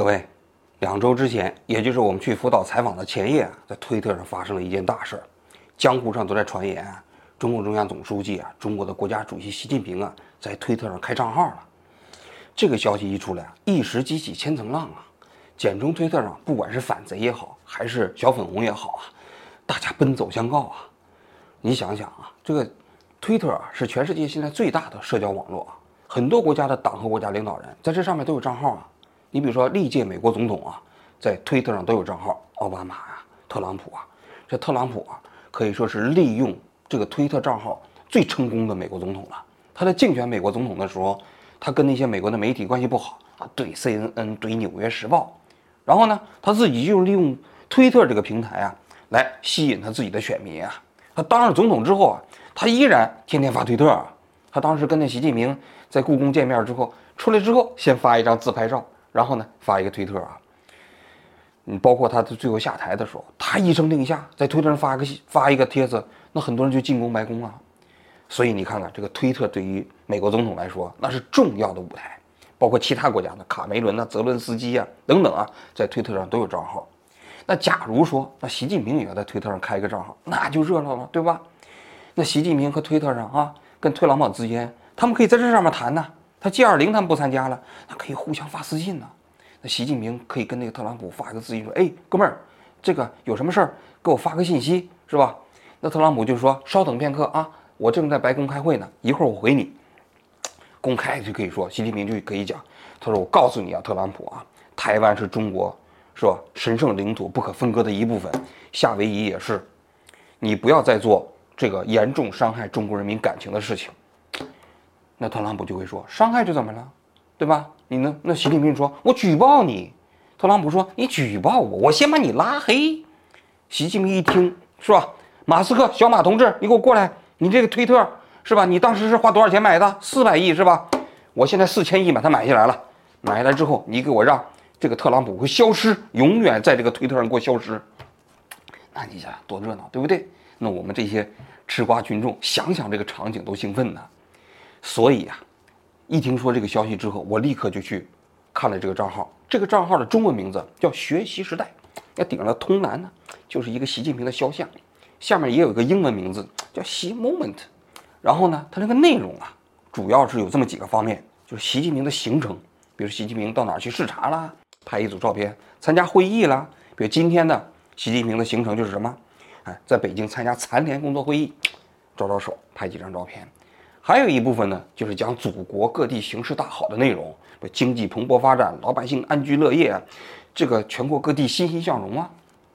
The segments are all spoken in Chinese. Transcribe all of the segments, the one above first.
各位，两周之前，也就是我们去福岛采访的前夜，在推特上发生了一件大事儿，江湖上都在传言，中共中央总书记啊，中国的国家主席习近平啊，在推特上开账号了。这个消息一出来啊，一时激起千层浪啊，简中推特上不管是反贼也好，还是小粉红也好啊，大家奔走相告啊。你想想啊，这个推特啊，是全世界现在最大的社交网络啊。很多国家的党和国家领导人在这上面都有账号啊，你比如说历届美国总统啊，在推特上都有账号，奥巴马呀、特朗普啊，这特朗普啊可以说是利用这个推特账号最成功的美国总统了。他在竞选美国总统的时候，他跟那些美国的媒体关系不好啊，怼 CNN、怼纽约时报，然后呢，他自己就利用推特这个平台啊，来吸引他自己的选民啊。他当上总统之后啊，他依然天天发推特啊。他当时跟那习近平在故宫见面之后，出来之后先发一张自拍照，然后呢发一个推特啊。你包括他最后下台的时候，他一声令下，在推特上发个发一个帖子，那很多人就进攻白宫了。所以你看看这个推特对于美国总统来说，那是重要的舞台。包括其他国家的卡梅伦呐、泽伦斯基啊等等啊，在推特上都有账号。那假如说那习近平也要在推特上开一个账号，那就热闹了，对吧？那习近平和推特上啊。跟特朗普之间，他们可以在这上面谈呢。他 G 二零他们不参加了，那可以互相发私信呢。那习近平可以跟那个特朗普发一个私信说：“哎，哥们儿，这个有什么事儿给我发个信息，是吧？”那特朗普就说：“稍等片刻啊，我正在白宫开会呢，一会儿我回你。”公开就可以说，习近平就可以讲：“他说我告诉你啊，特朗普啊，台湾是中国是吧神圣领土不可分割的一部分，夏威夷也是，你不要再做。”这个严重伤害中国人民感情的事情，那特朗普就会说伤害就怎么了，对吧？你呢？那习近平说，我举报你。特朗普说，你举报我，我先把你拉黑。习近平一听，是吧？马斯克，小马同志，你给我过来，你这个推特是吧？你当时是花多少钱买的？四百亿是吧？我现在四千亿把它买下来了，买下来之后，你给我让这个特朗普会消失，永远在这个推特上给我消失。那你想多热闹，对不对？那我们这些吃瓜群众想想这个场景都兴奋呢，所以呀，一听说这个消息之后，我立刻就去看了这个账号。这个账号的中文名字叫“学习时代”，那顶上通南呢，就是一个习近平的肖像，下面也有一个英文名字叫“习 moment”。然后呢，它这个内容啊，主要是有这么几个方面，就是习近平的行程，比如习近平到哪儿去视察啦，拍一组照片；参加会议啦，比如今天的习近平的行程就是什么？哎，在北京参加残联工作会议，招招手，拍几张照片。还有一部分呢，就是讲祖国各地形势大好的内容，经济蓬勃发展，老百姓安居乐业，这个全国各地欣欣向荣啊。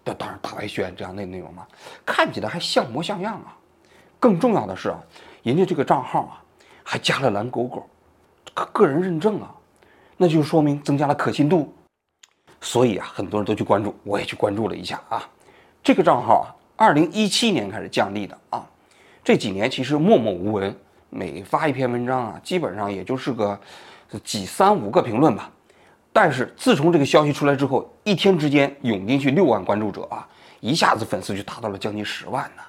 这当然大外宣这样的内容嘛，看起来还像模像样啊。更重要的是啊，人家这个账号啊，还加了蓝勾勾，个个人认证啊，那就说明增加了可信度。所以啊，很多人都去关注，我也去关注了一下啊，这个账号啊。二零一七年开始降利的啊，这几年其实默默无闻，每发一篇文章啊，基本上也就是个几三五个评论吧。但是自从这个消息出来之后，一天之间涌进去六万关注者啊，一下子粉丝就达到了将近十万呢。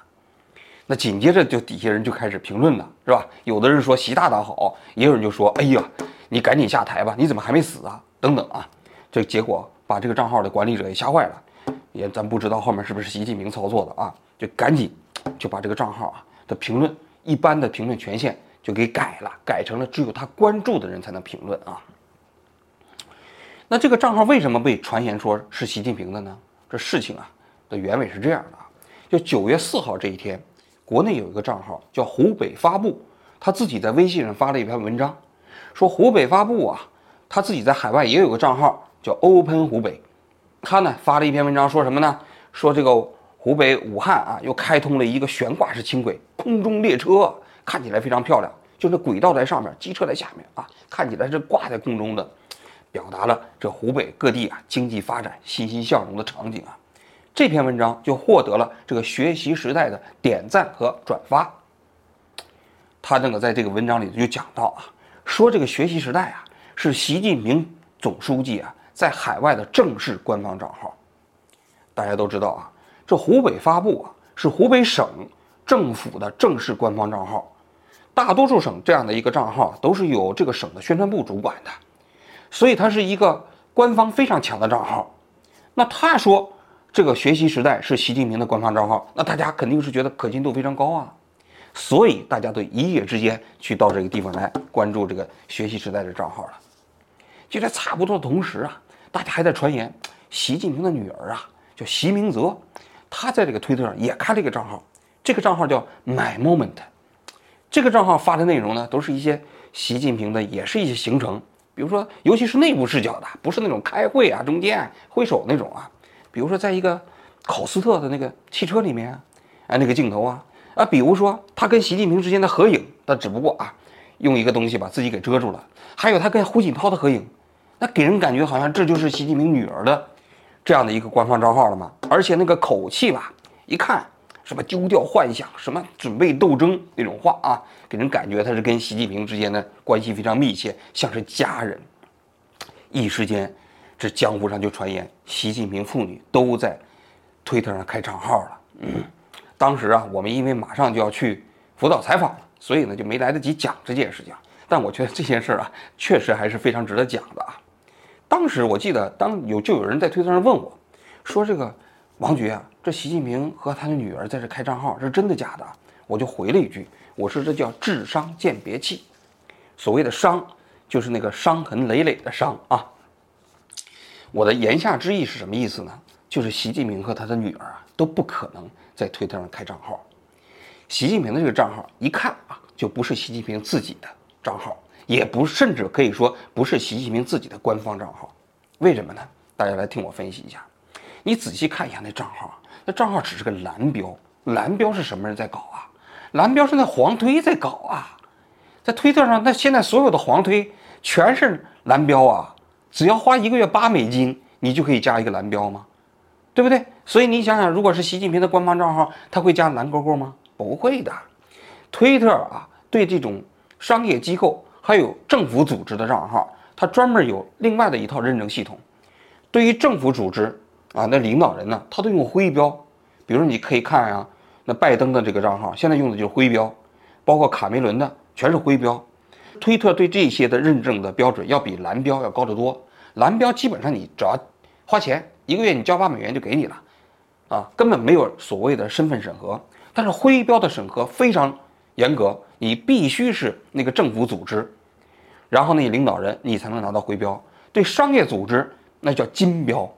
那紧接着就底下人就开始评论了，是吧？有的人说习大大好，也有人就说，哎呀，你赶紧下台吧，你怎么还没死啊？等等啊，这结果把这个账号的管理者也吓坏了。也咱不知道后面是不是习近平操作的啊？就赶紧就把这个账号啊的评论一般的评论权限就给改了，改成了只有他关注的人才能评论啊。那这个账号为什么被传言说是习近平的呢？这事情啊的原委是这样的啊，就九月四号这一天，国内有一个账号叫湖北发布，他自己在微信上发了一篇文章，说湖北发布啊，他自己在海外也有个账号叫 Open 湖北。他呢发了一篇文章，说什么呢？说这个湖北武汉啊，又开通了一个悬挂式轻轨空中列车，看起来非常漂亮。就是轨道在上面，机车在下面啊，看起来是挂在空中的，表达了这湖北各地啊经济发展欣欣向荣的场景啊。这篇文章就获得了这个学习时代的点赞和转发。他那个在这个文章里就讲到啊，说这个学习时代啊，是习近平总书记啊。在海外的正式官方账号，大家都知道啊，这湖北发布啊是湖北省政府的正式官方账号，大多数省这样的一个账号都是由这个省的宣传部主管的，所以它是一个官方非常强的账号。那他说这个学习时代是习近平的官方账号，那大家肯定是觉得可信度非常高啊。所以大家都一夜之间去到这个地方来关注这个学习时代的账号了。就在差不多的同时啊，大家还在传言习近平的女儿啊，叫习明泽，他在这个推特上也开了一个账号，这个账号叫 My Moment。这个账号发的内容呢，都是一些习近平的，也是一些行程，比如说，尤其是内部视角的，不是那种开会啊、中间挥手那种啊。比如说，在一个考斯特的那个汽车里面，哎，那个镜头啊。啊，比如说他跟习近平之间的合影，那只不过啊，用一个东西把自己给遮住了。还有他跟胡锦涛的合影，那给人感觉好像这就是习近平女儿的这样的一个官方账号了吗。而且那个口气吧，一看什么丢掉幻想，什么准备斗争那种话啊，给人感觉他是跟习近平之间的关系非常密切，像是家人。一时间，这江湖上就传言习近平父女都在推特上开账号了。嗯。当时啊，我们因为马上就要去辅导采访了，所以呢就没来得及讲这件事情。但我觉得这件事啊，确实还是非常值得讲的啊。当时我记得，当有就有人在推特上问我，说这个王局啊，这习近平和他的女儿在这开账号是真的假的？我就回了一句，我说这叫智商鉴别器。所谓的伤，就是那个伤痕累累的伤啊。我的言下之意是什么意思呢？就是习近平和他的女儿啊都不可能。在推特上开账号，习近平的这个账号一看啊，就不是习近平自己的账号，也不甚至可以说不是习近平自己的官方账号。为什么呢？大家来听我分析一下。你仔细看一下那账号，那账号只是个蓝标，蓝标是什么人在搞啊？蓝标是那黄推在搞啊。在推特上，那现在所有的黄推全是蓝标啊。只要花一个月八美金，你就可以加一个蓝标吗？对不对？所以你想想，如果是习近平的官方账号，他会加蓝勾勾吗？不会的。推特啊，对这种商业机构还有政府组织的账号，它专门有另外的一套认证系统。对于政府组织啊，那领导人呢，他都用徽标。比如你可以看啊，那拜登的这个账号现在用的就是徽标，包括卡梅伦的全是徽标。推特对这些的认证的标准要比蓝标要高得多。蓝标基本上你只要花钱。一个月你交八美元就给你了，啊，根本没有所谓的身份审核。但是徽标的审核非常严格，你必须是那个政府组织，然后那些领导人你才能拿到徽标。对商业组织那叫金标，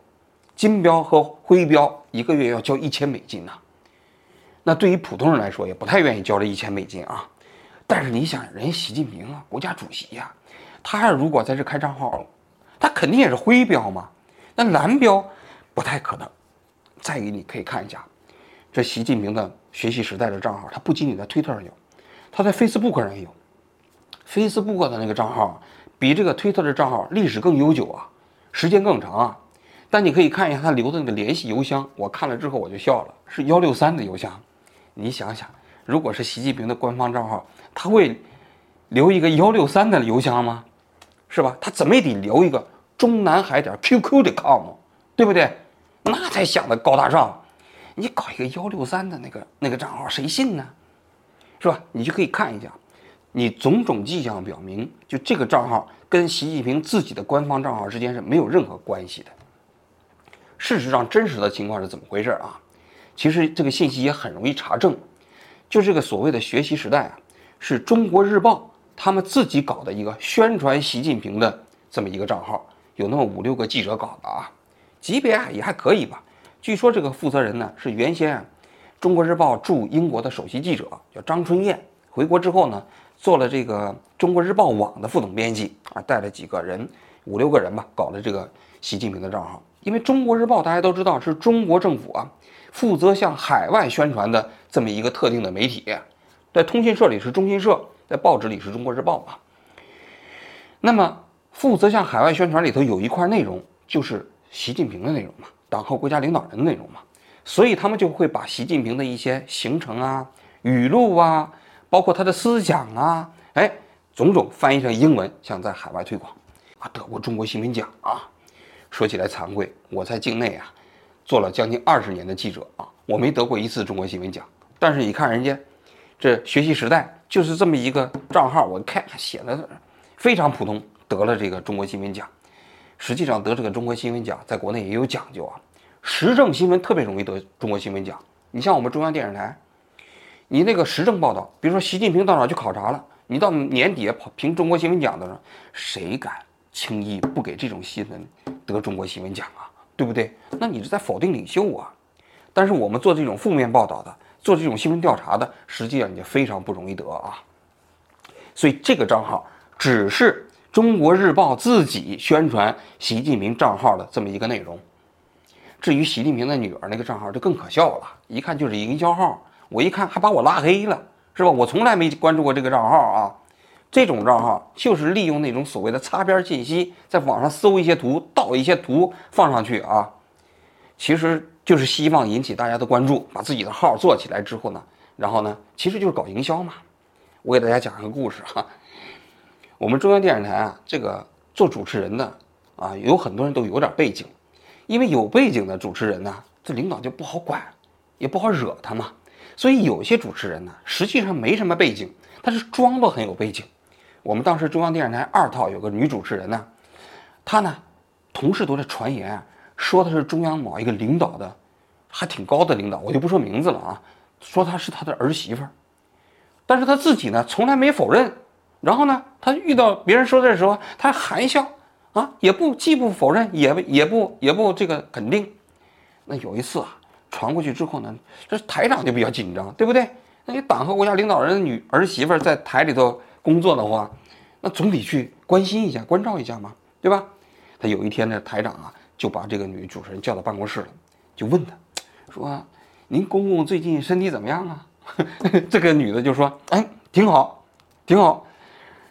金标和徽标一个月要交一千美金呐。那对于普通人来说也不太愿意交这一千美金啊。但是你想，人习近平啊，国家主席呀，他如果在这开账号，他肯定也是徽标嘛。那蓝标。不太可能。再一个，你可以看一下，这习近平的学习时代的账号，他不仅仅在推特上有，他在 Facebook 上也有。Facebook 的那个账号比这个推特的账号历史更悠久啊，时间更长啊。但你可以看一下他留的那个联系邮箱，我看了之后我就笑了，是幺六三的邮箱。你想想，如果是习近平的官方账号，他会留一个幺六三的邮箱吗？是吧？他怎么也得留一个中南海点 QQ 的 com，对不对？那才想的高大上，你搞一个幺六三的那个那个账号，谁信呢？是吧？你就可以看一下，你种种迹象表明，就这个账号跟习近平自己的官方账号之间是没有任何关系的。事实上，真实的情况是怎么回事啊？其实这个信息也很容易查证，就这个所谓的学习时代啊，是中国日报他们自己搞的一个宣传习近平的这么一个账号，有那么五六个记者搞的啊。级别啊也还可以吧。据说这个负责人呢是原先《中国日报》驻英国的首席记者，叫张春燕。回国之后呢，做了这个《中国日报网》的副总编辑啊，带了几个人，五六个人吧，搞了这个习近平的账号。因为《中国日报》大家都知道是中国政府啊负责向海外宣传的这么一个特定的媒体，在通讯社里是中新社，在报纸里是中国日报嘛。那么负责向海外宣传里头有一块内容就是。习近平的内容嘛，党和国家领导人的内容嘛，所以他们就会把习近平的一些行程啊、语录啊，包括他的思想啊，哎，种种翻译成英文，想在海外推广，啊，得过中国新闻奖啊。说起来惭愧，我在境内啊，做了将近二十年的记者啊，我没得过一次中国新闻奖。但是你看人家，这学习时代就是这么一个账号，我看写的非常普通，得了这个中国新闻奖。实际上得这个中国新闻奖，在国内也有讲究啊。时政新闻特别容易得中国新闻奖。你像我们中央电视台，你那个时政报道，比如说习近平到哪去考察了，你到年底跑评中国新闻奖的时候，谁敢轻易不给这种新闻得中国新闻奖啊？对不对？那你是在否定领袖啊。但是我们做这种负面报道的，做这种新闻调查的，实际上也非常不容易得啊。所以这个账号只是中国日报自己宣传习近平账号的这么一个内容。至于习近平的女儿那个账号就更可笑了，一看就是营销号，我一看还把我拉黑了，是吧？我从来没关注过这个账号啊。这种账号就是利用那种所谓的擦边信息，在网上搜一些图，盗一些图放上去啊，其实就是希望引起大家的关注，把自己的号做起来之后呢，然后呢，其实就是搞营销嘛。我给大家讲一个故事哈，我们中央电视台啊，这个做主持人的啊，有很多人都有点背景。因为有背景的主持人呢，这领导就不好管，也不好惹他嘛。所以有些主持人呢，实际上没什么背景，他是装作很有背景。我们当时中央电视台二套有个女主持人呢，她呢，同事都在传言啊说她是中央某一个领导的，还挺高的领导，我就不说名字了啊，说她是他的儿媳妇儿，但是她自己呢从来没否认。然后呢，她遇到别人说的时候，她含笑。啊，也不既不否认，也也不也不这个肯定。那有一次啊，传过去之后呢，这台长就比较紧张，对不对？那你党和国家领导人的女儿媳妇在台里头工作的话，那总得去关心一下、关照一下嘛，对吧？他有一天呢，台长啊就把这个女主持人叫到办公室了，就问他，说：“您公公最近身体怎么样啊？” 这个女的就说：“哎，挺好，挺好。”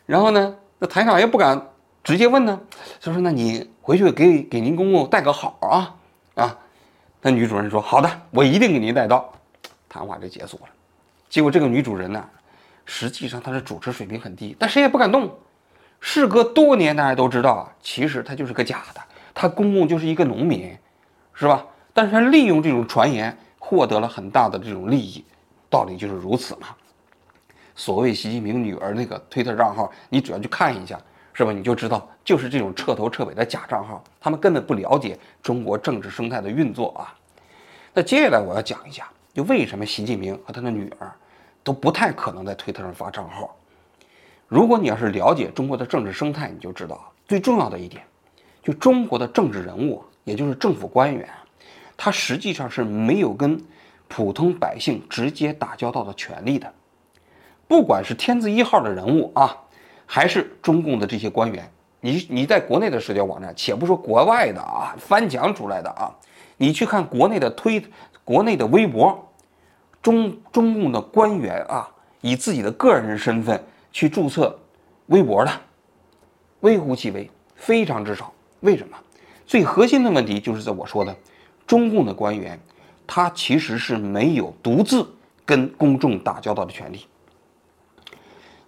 然后呢，那台长也不敢。直接问呢，就说：“那你回去给给您公公带个好啊啊！”那女主人说：“好的，我一定给您带到。”谈话就结束了。结果这个女主人呢，实际上她的主持水平很低，但谁也不敢动。事隔多年，大家都知道啊，其实她就是个假的，她公公就是一个农民，是吧？但是她利用这种传言获得了很大的这种利益，道理就是如此嘛。所谓习近平女儿那个推特账号，你只要去看一下。是吧？你就知道，就是这种彻头彻尾的假账号，他们根本不了解中国政治生态的运作啊。那接下来我要讲一下，就为什么习近平和他的女儿都不太可能在推特上发账号。如果你要是了解中国的政治生态，你就知道最重要的一点，就中国的政治人物，也就是政府官员，他实际上是没有跟普通百姓直接打交道的权利的，不管是天字一号的人物啊。还是中共的这些官员，你你在国内的社交网站，且不说国外的啊，翻墙出来的啊，你去看国内的推，国内的微博，中中共的官员啊，以自己的个人身份去注册微博的，微乎其微，非常之少。为什么？最核心的问题就是在我说的，中共的官员，他其实是没有独自跟公众打交道的权利。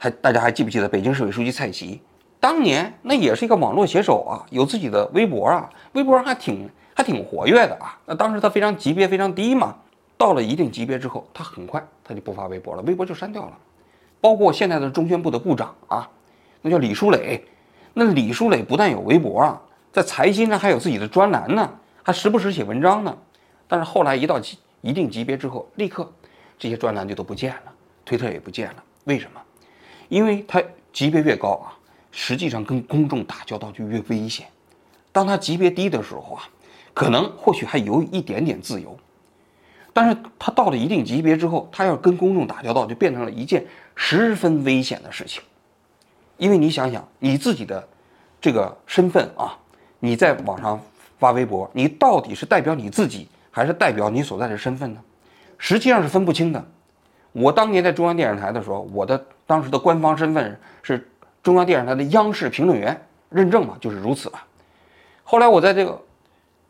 还大家还记不记得北京市委书记蔡奇，当年那也是一个网络写手啊，有自己的微博啊，微博还挺还挺活跃的啊。那当时他非常级别非常低嘛，到了一定级别之后，他很快他就不发微博了，微博就删掉了。包括现在的中宣部的部长啊，那叫李书磊，那李书磊不但有微博啊，在财新上还有自己的专栏呢，还时不时写文章呢。但是后来一到级一定级别之后，立刻这些专栏就都不见了，推特也不见了，为什么？因为他级别越高啊，实际上跟公众打交道就越危险。当他级别低的时候啊，可能或许还有一点点自由，但是他到了一定级别之后，他要跟公众打交道就变成了一件十分危险的事情。因为你想想你自己的这个身份啊，你在网上发微博，你到底是代表你自己，还是代表你所在的身份呢？实际上是分不清的。我当年在中央电视台的时候，我的当时的官方身份是中央电视台的央视评论员认证嘛，就是如此吧。后来我在这个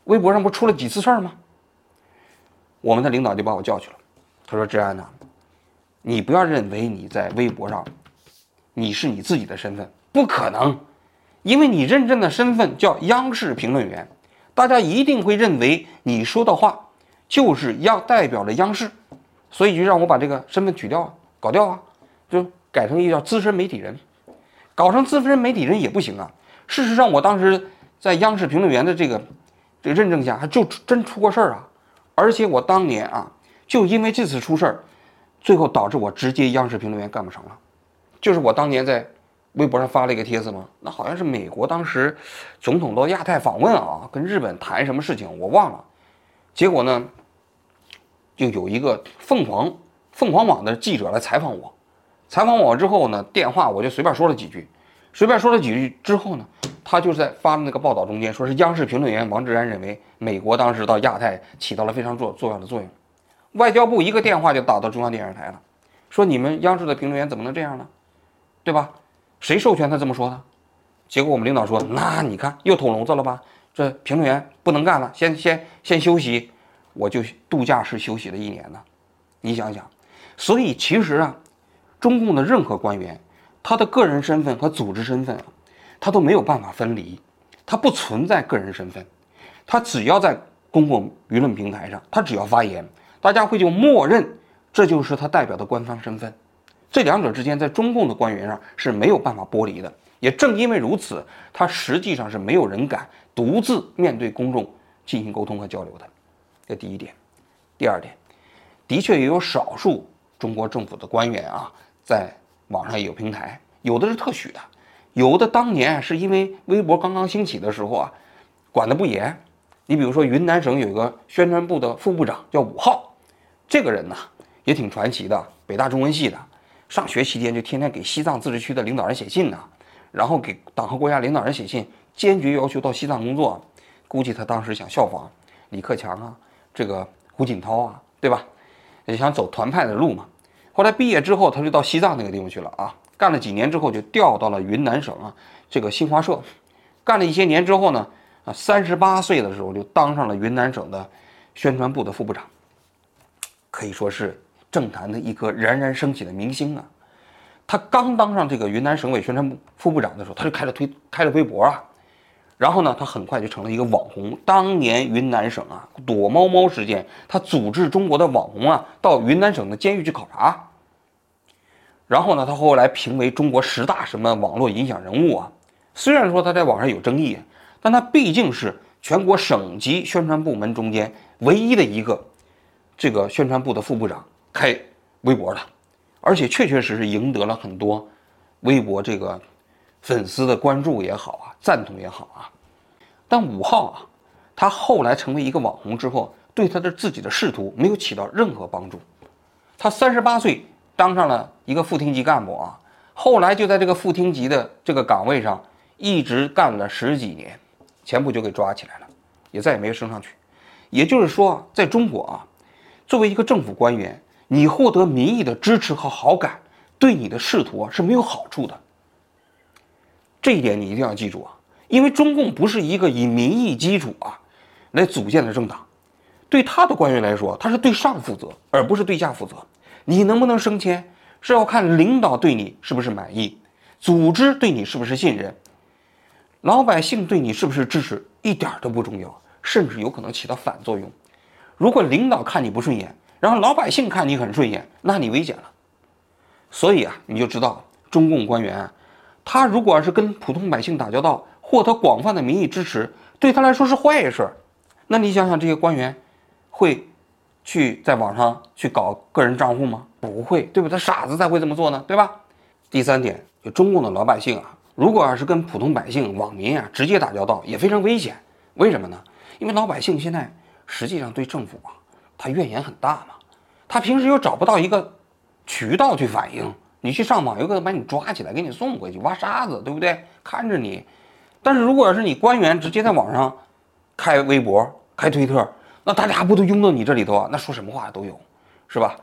微博上不出了几次事儿吗？我们的领导就把我叫去了，他说：“志安呐，你不要认为你在微博上你是你自己的身份，不可能，因为你认证的身份叫央视评论员，大家一定会认为你说的话就是央代表了央视。”所以就让我把这个身份取掉啊，搞掉啊，就改成一个叫资深媒体人，搞成资深媒体人也不行啊。事实上，我当时在央视评论员的这个这个认证下，还就真出过事儿啊！而且我当年啊，就因为这次出事儿，最后导致我直接央视评论员干不成了。就是我当年在微博上发了一个帖子嘛，那好像是美国当时总统到亚太访问啊，跟日本谈什么事情我忘了。结果呢，就有一个凤凰凤凰网的记者来采访我，采访我之后呢，电话我就随便说了几句，随便说了几句之后呢。他就是在发的那个报道中间，说是央视评论员王志安认为，美国当时到亚太起到了非常重重要的作用。外交部一个电话就打到中央电视台了，说你们央视的评论员怎么能这样呢？对吧？谁授权他这么说的？结果我们领导说，那你看又捅娄子了吧？这评论员不能干了，先先先休息，我就度假式休息了一年呢。你想想，所以其实啊，中共的任何官员，他的个人身份和组织身份啊。他都没有办法分离，他不存在个人身份，他只要在公共舆论平台上，他只要发言，大家会就默认这就是他代表的官方身份。这两者之间，在中共的官员上是没有办法剥离的。也正因为如此，他实际上是没有人敢独自面对公众进行沟通和交流的。这第一点。第二点，的确也有少数中国政府的官员啊，在网上也有平台，有的是特许的。有的当年是因为微博刚刚兴起的时候啊，管得不严。你比如说云南省有一个宣传部的副部长叫武浩，这个人呢也挺传奇的，北大中文系的，上学期间就天天给西藏自治区的领导人写信呢，然后给党和国家领导人写信，坚决要求到西藏工作。估计他当时想效仿李克强啊，这个胡锦涛啊，对吧？也想走团派的路嘛。后来毕业之后，他就到西藏那个地方去了啊。干了几年之后，就调到了云南省啊，这个新华社，干了一些年之后呢，啊，三十八岁的时候就当上了云南省的宣传部的副部长，可以说是政坛的一颗冉冉升起的明星啊。他刚当上这个云南省委宣传部副部长的时候，他就开了推开了微博啊，然后呢，他很快就成了一个网红。当年云南省啊躲猫猫事件，他组织中国的网红啊到云南省的监狱去考察。然后呢，他后来评为中国十大什么网络影响人物啊？虽然说他在网上有争议，但他毕竟是全国省级宣传部门中间唯一的一个这个宣传部的副部长开微博的，而且确确实实赢得了很多微博这个粉丝的关注也好啊，赞同也好啊。但武浩啊，他后来成为一个网红之后，对他的自己的仕途没有起到任何帮助。他三十八岁。当上了一个副厅级干部啊，后来就在这个副厅级的这个岗位上一直干了十几年，前不久给抓起来了，也再也没有升上去。也就是说，在中国啊，作为一个政府官员，你获得民意的支持和好感，对你的仕途啊是没有好处的。这一点你一定要记住啊，因为中共不是一个以民意基础啊来组建的政党，对他的官员来说，他是对上负责，而不是对下负责。你能不能升迁，是要看领导对你是不是满意，组织对你是不是信任，老百姓对你是不是支持，一点都不重要，甚至有可能起到反作用。如果领导看你不顺眼，然后老百姓看你很顺眼，那你危险了。所以啊，你就知道中共官员，他如果要是跟普通百姓打交道，获得广泛的民意支持，对他来说是坏事。那你想想，这些官员会？去在网上去搞个人账户吗？不会，对吧？他傻子才会这么做呢，对吧？第三点，就中共的老百姓啊，如果要是跟普通百姓、网民啊直接打交道，也非常危险。为什么呢？因为老百姓现在实际上对政府啊，他怨言很大嘛，他平时又找不到一个渠道去反映，你去上网，有可能把你抓起来，给你送回去挖沙子，对不对？看着你。但是如果要是你官员直接在网上开微博、开推特，那大家不都拥到你这里头啊？那说什么话都有，是吧？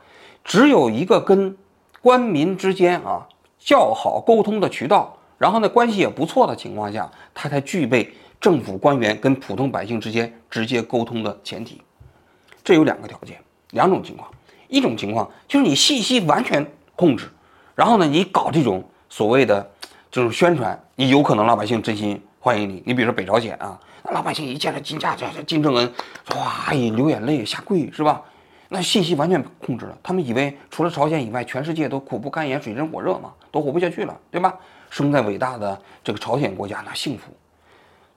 只有一个跟官民之间啊较好沟通的渠道，然后呢关系也不错的情况下，他才具备政府官员跟普通百姓之间直接沟通的前提。这有两个条件，两种情况。一种情况就是你信息完全控制，然后呢你搞这种所谓的这种宣传，你有可能老百姓真心欢迎你。你比如说北朝鲜啊。那老百姓一见到金家这金正恩，哇，一流眼泪下跪是吧？那信息完全控制了，他们以为除了朝鲜以外，全世界都苦不堪言、水深火热嘛，都活不下去了，对吧？生在伟大的这个朝鲜国家，那幸福。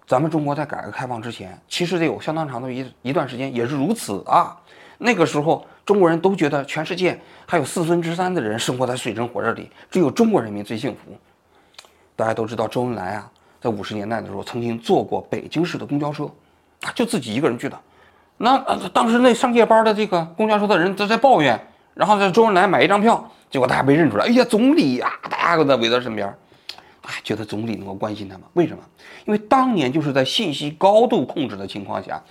咱们中国在改革开放之前，其实得有相当长的一一段时间也是如此啊。那个时候，中国人都觉得全世界还有四分之三的人生活在水深火热里，只有中国人民最幸福。大家都知道，周恩来啊，在五十年代的时候曾经坐过北京市的公交车，就自己一个人去的。那当时那上夜班的这个公交车的人都在抱怨，然后在周恩来买一张票，结果大家被认出来，哎呀，总理呀，大家都在围在身边。哎，觉得总理能够关心他们，为什么？因为当年就是在信息高度控制的情况下，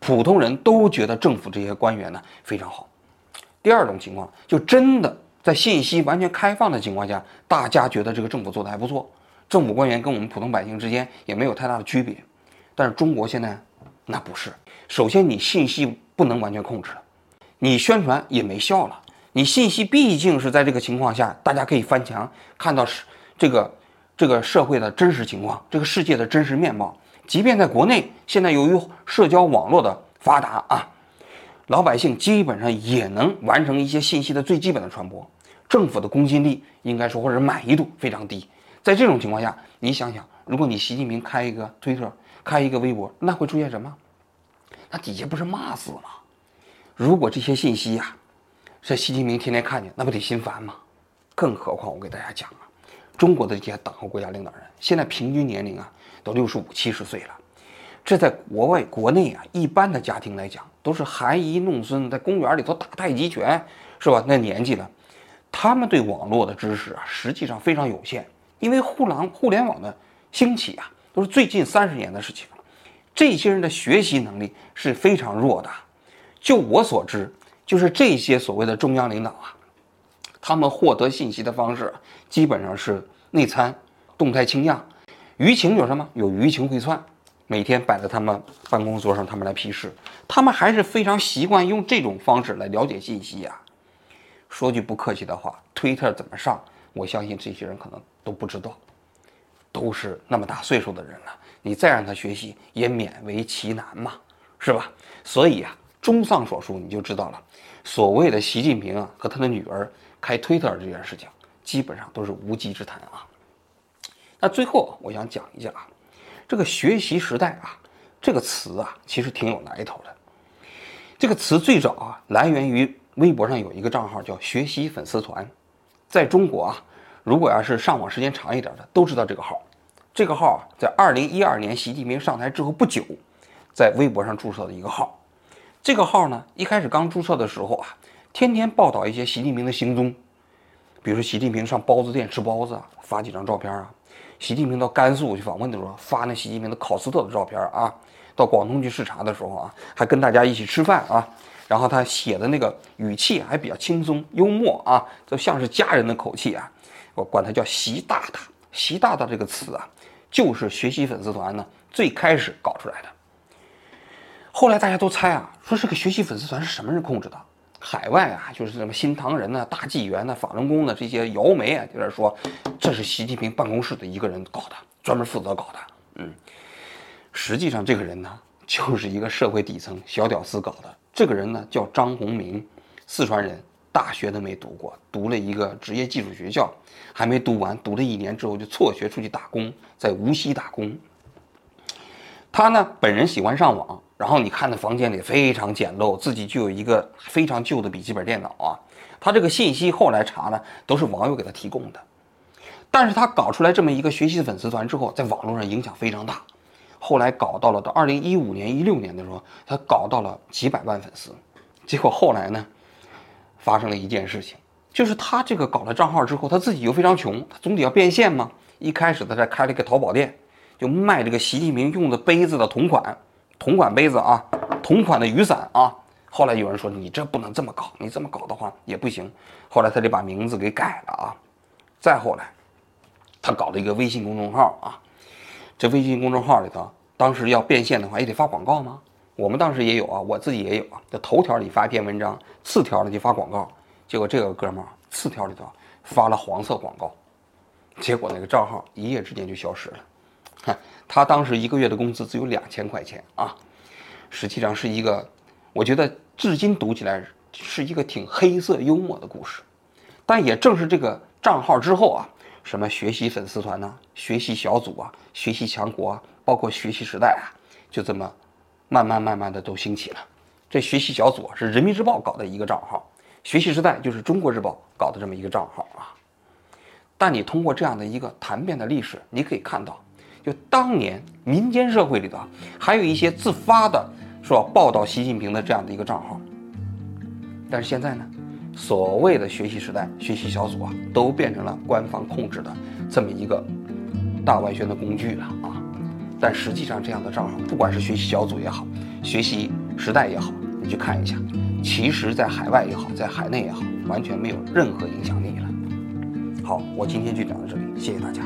普通人都觉得政府这些官员呢非常好。第二种情况，就真的在信息完全开放的情况下，大家觉得这个政府做的还不错，政府官员跟我们普通百姓之间也没有太大的区别。但是中国现在那不是，首先你信息不能完全控制，你宣传也没效了，你信息毕竟是在这个情况下，大家可以翻墙看到是这个。这个社会的真实情况，这个世界的真实面貌，即便在国内，现在由于社交网络的发达啊，老百姓基本上也能完成一些信息的最基本的传播。政府的公信力应该说或者满意度非常低。在这种情况下，你想想，如果你习近平开一个推特，开一个微博，那会出现什么？那底下不是骂死吗？如果这些信息呀，这习近平天天看见，那不得心烦吗？更何况我给大家讲啊。中国的这些党和国家领导人，现在平均年龄啊都六十五、七十岁了，这在国外、国内啊，一般的家庭来讲，都是含饴弄孙，在公园里头打太极拳，是吧？那年纪了，他们对网络的知识啊，实际上非常有限，因为互联互联网的兴起啊，都是最近三十年的事情，这些人的学习能力是非常弱的。就我所知，就是这些所谓的中央领导啊。他们获得信息的方式基本上是内参、动态倾向，舆情有什么？有舆情汇窜，每天摆在他们办公桌上，他们来批示。他们还是非常习惯用这种方式来了解信息呀。说句不客气的话，推特怎么上？我相信这些人可能都不知道，都是那么大岁数的人了，你再让他学习也勉为其难嘛，是吧？所以啊，综上所述，你就知道了，所谓的习近平啊和他的女儿。开推特这件事情，基本上都是无稽之谈啊。那最后我想讲一下啊，这个“学习时代”啊，这个词啊，其实挺有来头的。这个词最早啊，来源于微博上有一个账号叫“学习粉丝团”。在中国啊，如果要是上网时间长一点的，都知道这个号。这个号啊，在二零一二年习近平上台之后不久，在微博上注册的一个号。这个号呢，一开始刚注册的时候啊。天天报道一些习近平的行踪，比如说习近平上包子店吃包子啊，发几张照片啊；习近平到甘肃去访问的时候，发那习近平的考斯特的照片啊；到广东去视察的时候啊，还跟大家一起吃饭啊。然后他写的那个语气还比较轻松幽默啊，就像是家人的口气啊。我管他叫习大大，习大大这个词啊，就是学习粉丝团呢最开始搞出来的。后来大家都猜啊，说这个学习粉丝团是什么人控制的？海外啊，就是什么新唐人呐、大纪元呐、法轮功的这些摇媒啊，就是说这是习近平办公室的一个人搞的，专门负责搞的。嗯，实际上这个人呢，就是一个社会底层小屌丝搞的。这个人呢叫张宏明，四川人，大学都没读过，读了一个职业技术学校，还没读完，读了一年之后就辍学出去打工，在无锡打工。他呢本人喜欢上网。然后你看那房间里非常简陋，自己就有一个非常旧的笔记本电脑啊。他这个信息后来查呢，都是网友给他提供的。但是他搞出来这么一个学习粉丝团之后，在网络上影响非常大。后来搞到了到二零一五年、一六年的时候，他搞到了几百万粉丝。结果后来呢，发生了一件事情，就是他这个搞了账号之后，他自己又非常穷，他总得要变现嘛。一开始他在开了一个淘宝店，就卖这个习近平用的杯子的同款。同款杯子啊，同款的雨伞啊。后来有人说你这不能这么搞，你这么搞的话也不行。后来他就把名字给改了啊。再后来，他搞了一个微信公众号啊。这微信公众号里头，当时要变现的话也得发广告吗？我们当时也有啊，我自己也有啊。在头条里发一篇文章，次条里就发广告。结果这个哥们儿次条里头发了黄色广告，结果那个账号一夜之间就消失了。哼。他当时一个月的工资只有两千块钱啊，实际上是一个，我觉得至今读起来是一个挺黑色幽默的故事。但也正是这个账号之后啊，什么学习粉丝团呐、学习小组啊、学习强国啊，包括学习时代啊，就这么慢慢慢慢的都兴起了。这学习小组是人民日报搞的一个账号，学习时代就是中国日报搞的这么一个账号啊。但你通过这样的一个谈变的历史，你可以看到，就当年民间社会里头，还有一些自发的说报道习近平的这样的一个账号。但是现在呢，所谓的学习时代、学习小组啊，都变成了官方控制的这么一个大外宣的工具了啊。但实际上，这样的账号，不管是学习小组也好，学习时代也好，你去看一下，其实在海外也好，在海内也好，完全没有任何影响力了。好，我今天就讲到这里，谢谢大家。